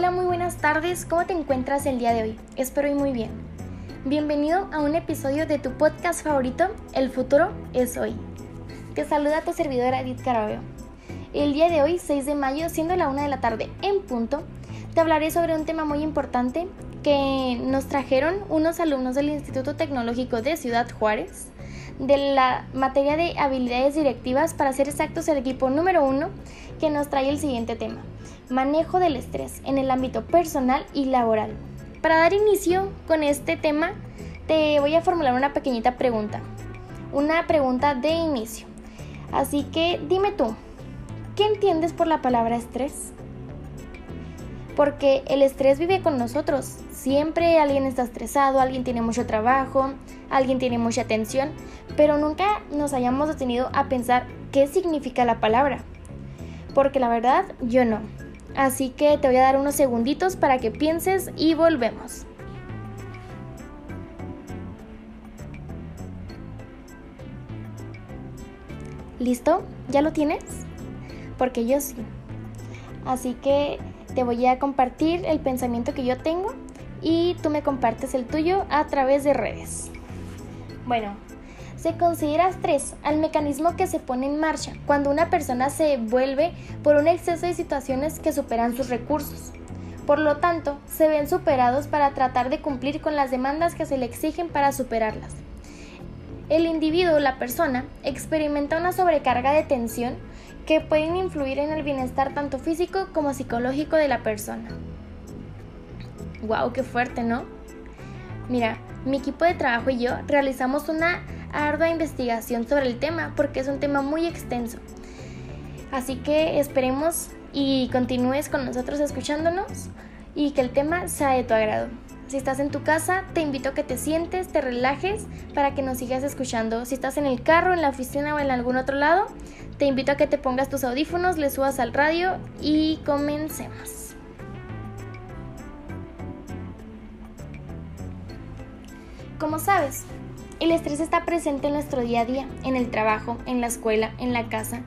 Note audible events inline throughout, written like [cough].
Hola, muy buenas tardes. ¿Cómo te encuentras el día de hoy? Espero y muy bien. Bienvenido a un episodio de tu podcast favorito, El futuro es hoy. Te saluda tu servidora Edith Carabeo. El día de hoy, 6 de mayo, siendo la una de la tarde en punto, te hablaré sobre un tema muy importante que nos trajeron unos alumnos del Instituto Tecnológico de Ciudad Juárez de la materia de habilidades directivas, para ser exactos, el equipo número uno, que nos trae el siguiente tema, manejo del estrés en el ámbito personal y laboral. Para dar inicio con este tema, te voy a formular una pequeñita pregunta, una pregunta de inicio. Así que dime tú, ¿qué entiendes por la palabra estrés? Porque el estrés vive con nosotros. Siempre alguien está estresado, alguien tiene mucho trabajo, alguien tiene mucha tensión, pero nunca nos hayamos detenido a pensar qué significa la palabra. Porque la verdad, yo no. Así que te voy a dar unos segunditos para que pienses y volvemos. ¿Listo? ¿Ya lo tienes? Porque yo sí. Así que te voy a compartir el pensamiento que yo tengo y tú me compartes el tuyo a través de redes. Bueno, se considera estrés al mecanismo que se pone en marcha cuando una persona se vuelve por un exceso de situaciones que superan sus recursos. Por lo tanto, se ven superados para tratar de cumplir con las demandas que se le exigen para superarlas. El individuo, la persona, experimenta una sobrecarga de tensión que pueden influir en el bienestar tanto físico como psicológico de la persona. ¡Wow! ¡Qué fuerte, ¿no? Mira, mi equipo de trabajo y yo realizamos una ardua investigación sobre el tema porque es un tema muy extenso. Así que esperemos y continúes con nosotros escuchándonos y que el tema sea de tu agrado. Si estás en tu casa, te invito a que te sientes, te relajes para que nos sigas escuchando. Si estás en el carro, en la oficina o en algún otro lado, te invito a que te pongas tus audífonos, le subas al radio y comencemos. Como sabes, el estrés está presente en nuestro día a día, en el trabajo, en la escuela, en la casa.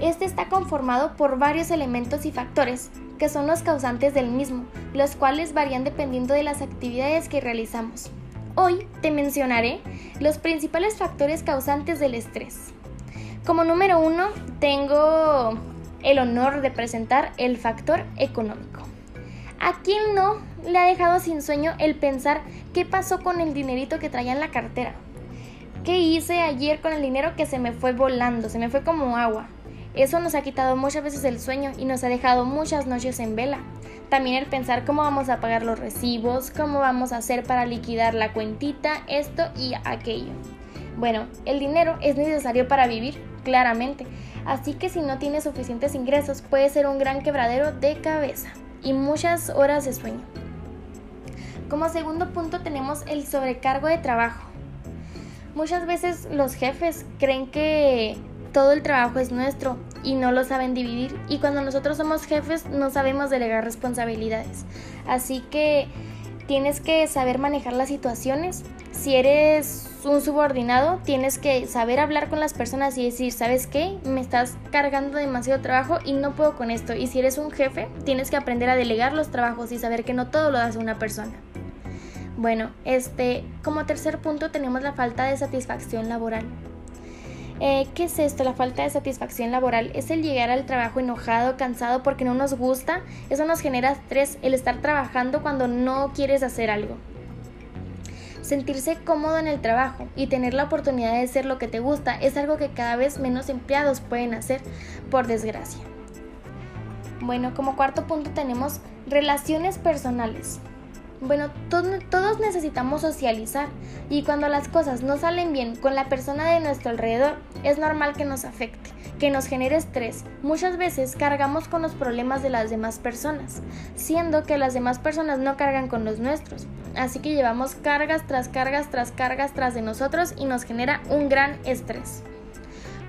Este está conformado por varios elementos y factores que son los causantes del mismo, los cuales varían dependiendo de las actividades que realizamos. Hoy te mencionaré los principales factores causantes del estrés. Como número uno, tengo el honor de presentar el factor económico. ¿A quién no le ha dejado sin sueño el pensar qué pasó con el dinerito que traía en la cartera? ¿Qué hice ayer con el dinero que se me fue volando, se me fue como agua? Eso nos ha quitado muchas veces el sueño y nos ha dejado muchas noches en vela. También el pensar cómo vamos a pagar los recibos, cómo vamos a hacer para liquidar la cuentita, esto y aquello. Bueno, el dinero es necesario para vivir, claramente, así que si no tienes suficientes ingresos puede ser un gran quebradero de cabeza y muchas horas de sueño. Como segundo punto tenemos el sobrecargo de trabajo. Muchas veces los jefes creen que todo el trabajo es nuestro y no lo saben dividir y cuando nosotros somos jefes no sabemos delegar responsabilidades. Así que tienes que saber manejar las situaciones. Si eres un subordinado, tienes que saber hablar con las personas y decir, ¿sabes qué? Me estás cargando demasiado trabajo y no puedo con esto. Y si eres un jefe, tienes que aprender a delegar los trabajos y saber que no todo lo hace una persona. Bueno, este, como tercer punto tenemos la falta de satisfacción laboral. Eh, ¿Qué es esto? La falta de satisfacción laboral es el llegar al trabajo enojado, cansado porque no nos gusta. Eso nos genera estrés, el estar trabajando cuando no quieres hacer algo. Sentirse cómodo en el trabajo y tener la oportunidad de hacer lo que te gusta es algo que cada vez menos empleados pueden hacer, por desgracia. Bueno, como cuarto punto tenemos relaciones personales. Bueno, todos necesitamos socializar y cuando las cosas no salen bien con la persona de nuestro alrededor, es normal que nos afecte, que nos genere estrés. Muchas veces cargamos con los problemas de las demás personas, siendo que las demás personas no cargan con los nuestros. Así que llevamos cargas tras cargas tras cargas tras de nosotros y nos genera un gran estrés.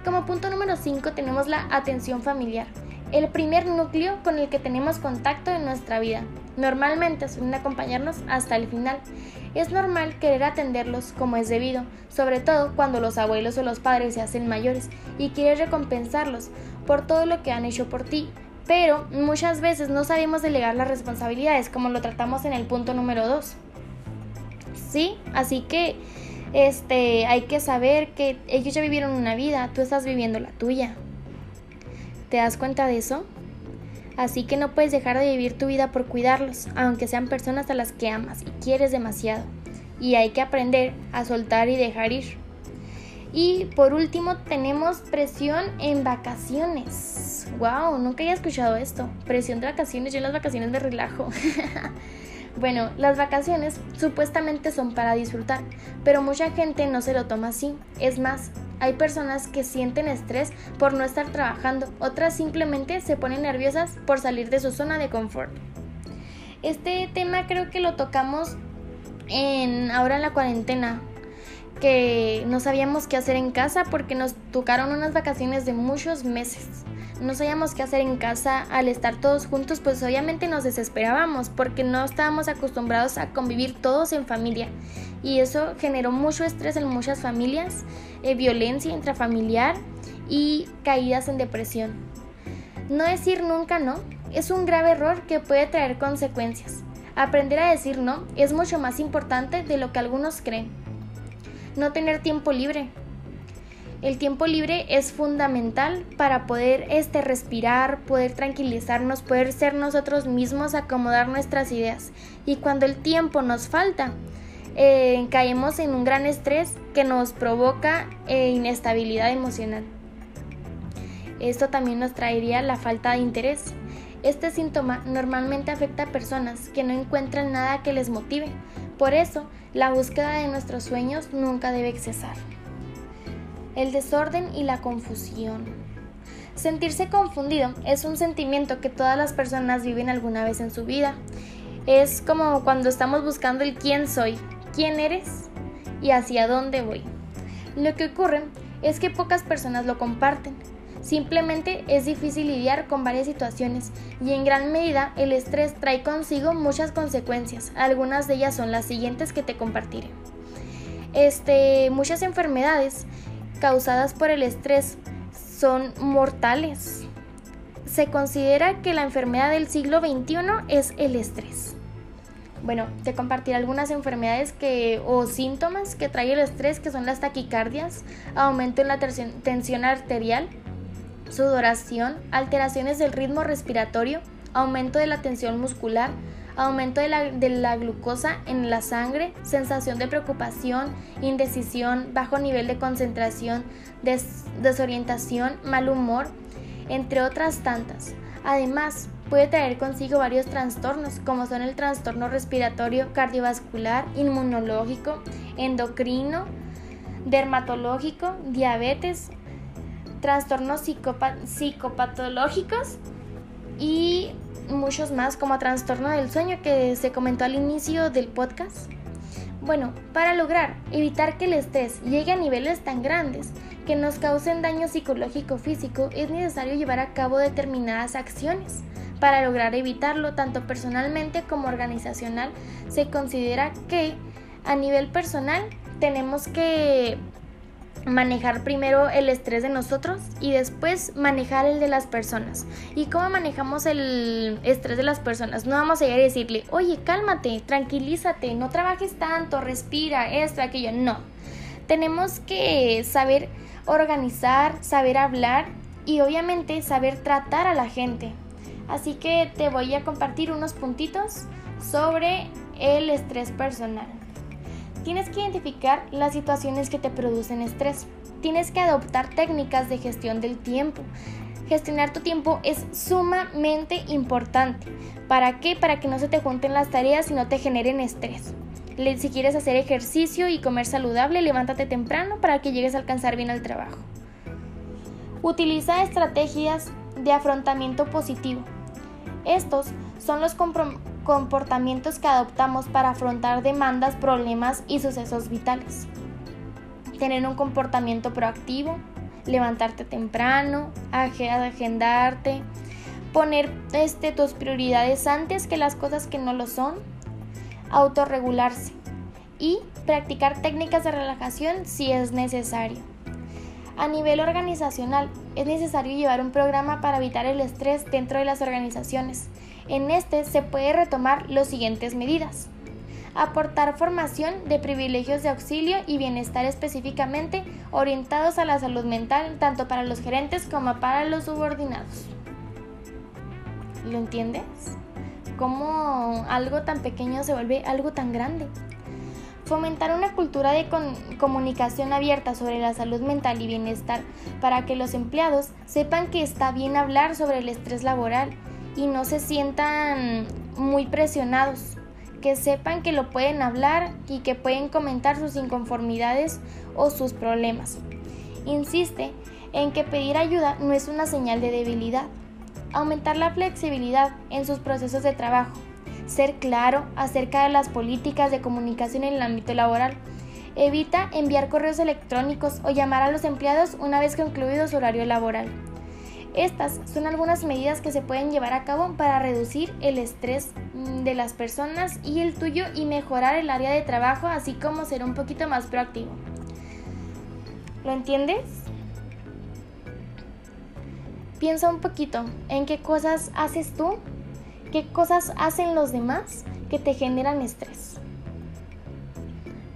Como punto número 5 tenemos la atención familiar el primer núcleo con el que tenemos contacto en nuestra vida. Normalmente suelen acompañarnos hasta el final. Es normal querer atenderlos como es debido, sobre todo cuando los abuelos o los padres se hacen mayores y quieres recompensarlos por todo lo que han hecho por ti, pero muchas veces no sabemos delegar las responsabilidades como lo tratamos en el punto número 2. ¿Sí? Así que este, hay que saber que ellos ya vivieron una vida, tú estás viviendo la tuya. ¿Te das cuenta de eso? Así que no puedes dejar de vivir tu vida por cuidarlos, aunque sean personas a las que amas y quieres demasiado. Y hay que aprender a soltar y dejar ir. Y por último tenemos presión en vacaciones. ¡Wow! Nunca había escuchado esto. Presión de vacaciones, yo en las vacaciones me relajo. [laughs] bueno, las vacaciones supuestamente son para disfrutar, pero mucha gente no se lo toma así. Es más, hay personas que sienten estrés por no estar trabajando, otras simplemente se ponen nerviosas por salir de su zona de confort. Este tema creo que lo tocamos en ahora en la cuarentena, que no sabíamos qué hacer en casa porque nos tocaron unas vacaciones de muchos meses. No sabíamos qué hacer en casa al estar todos juntos, pues obviamente nos desesperábamos porque no estábamos acostumbrados a convivir todos en familia. Y eso generó mucho estrés en muchas familias, eh, violencia intrafamiliar y caídas en depresión. No decir nunca no es un grave error que puede traer consecuencias. Aprender a decir no es mucho más importante de lo que algunos creen no tener tiempo libre. El tiempo libre es fundamental para poder este, respirar, poder tranquilizarnos, poder ser nosotros mismos, acomodar nuestras ideas. Y cuando el tiempo nos falta, eh, caemos en un gran estrés que nos provoca eh, inestabilidad emocional. Esto también nos traería la falta de interés. Este síntoma normalmente afecta a personas que no encuentran nada que les motive. Por eso, la búsqueda de nuestros sueños nunca debe cesar. El desorden y la confusión. Sentirse confundido es un sentimiento que todas las personas viven alguna vez en su vida. Es como cuando estamos buscando el quién soy, quién eres y hacia dónde voy. Lo que ocurre es que pocas personas lo comparten. Simplemente es difícil lidiar con varias situaciones y en gran medida el estrés trae consigo muchas consecuencias. Algunas de ellas son las siguientes que te compartiré. Este, muchas enfermedades causadas por el estrés son mortales. Se considera que la enfermedad del siglo XXI es el estrés. Bueno, te compartiré algunas enfermedades que, o síntomas que trae el estrés, que son las taquicardias, aumento en la tensión arterial, sudoración, alteraciones del ritmo respiratorio, aumento de la tensión muscular, aumento de la, glucosa en la sangre, sensación de preocupación, indecisión, bajo nivel de concentración, desorientación, mal humor, entre otras tantas. Además, puede traer consigo varios trastornos, como son el trastorno respiratorio, cardiovascular, inmunológico, endocrino, dermatológico, diabetes, trastornos psicopatológicos y muchos más como trastorno del sueño que se comentó al inicio del podcast. Bueno, para lograr evitar que el estrés llegue a niveles tan grandes que nos causen daño psicológico físico, es necesario llevar a cabo determinadas acciones. Para lograr evitarlo, tanto personalmente como organizacional, se considera que a nivel personal tenemos que manejar primero el estrés de nosotros y después manejar el de las personas. ¿Y cómo manejamos el estrés de las personas? No vamos a llegar a decirle, oye, cálmate, tranquilízate, no trabajes tanto, respira, esto, aquello. No. Tenemos que saber organizar, saber hablar y obviamente saber tratar a la gente. Así que te voy a compartir unos puntitos sobre el estrés personal. Tienes que identificar las situaciones que te producen estrés. Tienes que adoptar técnicas de gestión del tiempo. Gestionar tu tiempo es sumamente importante. ¿Para qué? Para que no se te junten las tareas y no te generen estrés. Si quieres hacer ejercicio y comer saludable, levántate temprano para que llegues a alcanzar bien al trabajo. Utiliza estrategias de afrontamiento positivo. Estos son los comportamientos que adoptamos para afrontar demandas, problemas y sucesos vitales. Tener un comportamiento proactivo, levantarte temprano, agendarte, poner este, tus prioridades antes que las cosas que no lo son, autorregularse y practicar técnicas de relajación si es necesario. A nivel organizacional, es necesario llevar un programa para evitar el estrés dentro de las organizaciones. En este se puede retomar las siguientes medidas. Aportar formación de privilegios de auxilio y bienestar específicamente orientados a la salud mental tanto para los gerentes como para los subordinados. ¿Lo entiendes? ¿Cómo algo tan pequeño se vuelve algo tan grande? Fomentar una cultura de comunicación abierta sobre la salud mental y bienestar para que los empleados sepan que está bien hablar sobre el estrés laboral y no se sientan muy presionados, que sepan que lo pueden hablar y que pueden comentar sus inconformidades o sus problemas. Insiste en que pedir ayuda no es una señal de debilidad. Aumentar la flexibilidad en sus procesos de trabajo ser claro acerca de las políticas de comunicación en el ámbito laboral. Evita enviar correos electrónicos o llamar a los empleados una vez concluido su horario laboral. Estas son algunas medidas que se pueden llevar a cabo para reducir el estrés mm, de las personas y el tuyo y mejorar el área de trabajo, así como ser un poquito más proactivo. ¿Lo entiendes? Piensa un poquito en qué cosas haces tú ¿Qué cosas hacen los demás que te generan estrés?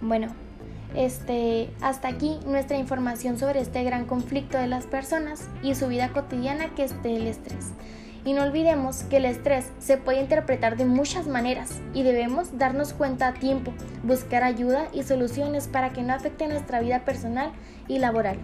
Bueno, este, hasta aquí nuestra información sobre este gran conflicto de las personas y su vida cotidiana que es el estrés. Y no olvidemos que el estrés se puede interpretar de muchas maneras y debemos darnos cuenta a tiempo, buscar ayuda y soluciones para que no afecte nuestra vida personal y laboral.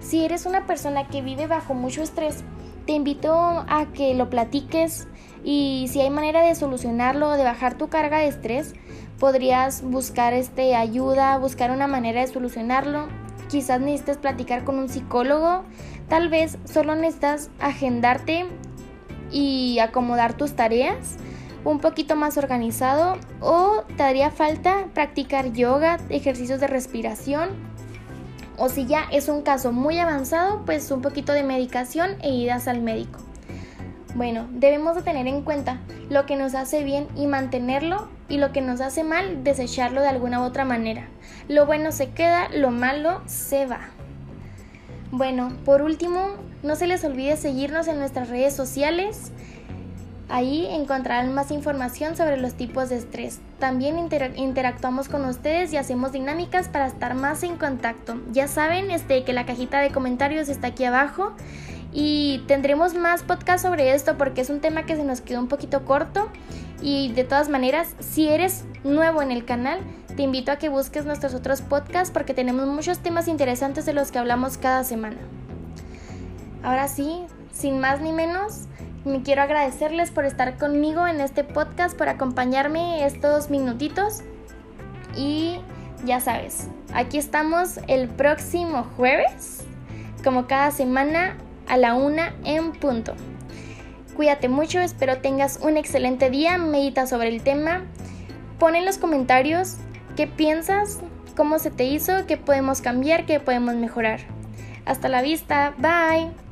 Si eres una persona que vive bajo mucho estrés, te invito a que lo platiques y si hay manera de solucionarlo, de bajar tu carga de estrés, podrías buscar este ayuda, buscar una manera de solucionarlo. Quizás necesites platicar con un psicólogo, tal vez solo necesitas agendarte y acomodar tus tareas un poquito más organizado o te haría falta practicar yoga, ejercicios de respiración o si ya es un caso muy avanzado, pues un poquito de medicación e idas al médico. Bueno, debemos de tener en cuenta lo que nos hace bien y mantenerlo y lo que nos hace mal desecharlo de alguna u otra manera. Lo bueno se queda, lo malo se va. Bueno, por último, no se les olvide seguirnos en nuestras redes sociales. Ahí encontrarán más información sobre los tipos de estrés. También interactuamos con ustedes y hacemos dinámicas para estar más en contacto. Ya saben este, que la cajita de comentarios está aquí abajo y tendremos más podcast sobre esto porque es un tema que se nos quedó un poquito corto y de todas maneras si eres nuevo en el canal te invito a que busques nuestros otros podcasts porque tenemos muchos temas interesantes de los que hablamos cada semana. Ahora sí, sin más ni menos, me quiero agradecerles por estar conmigo en este podcast, por acompañarme estos minutitos y ya sabes, aquí estamos el próximo jueves, como cada semana a la una en punto. Cuídate mucho, espero tengas un excelente día, medita sobre el tema, pon en los comentarios qué piensas, cómo se te hizo, qué podemos cambiar, qué podemos mejorar. Hasta la vista, bye.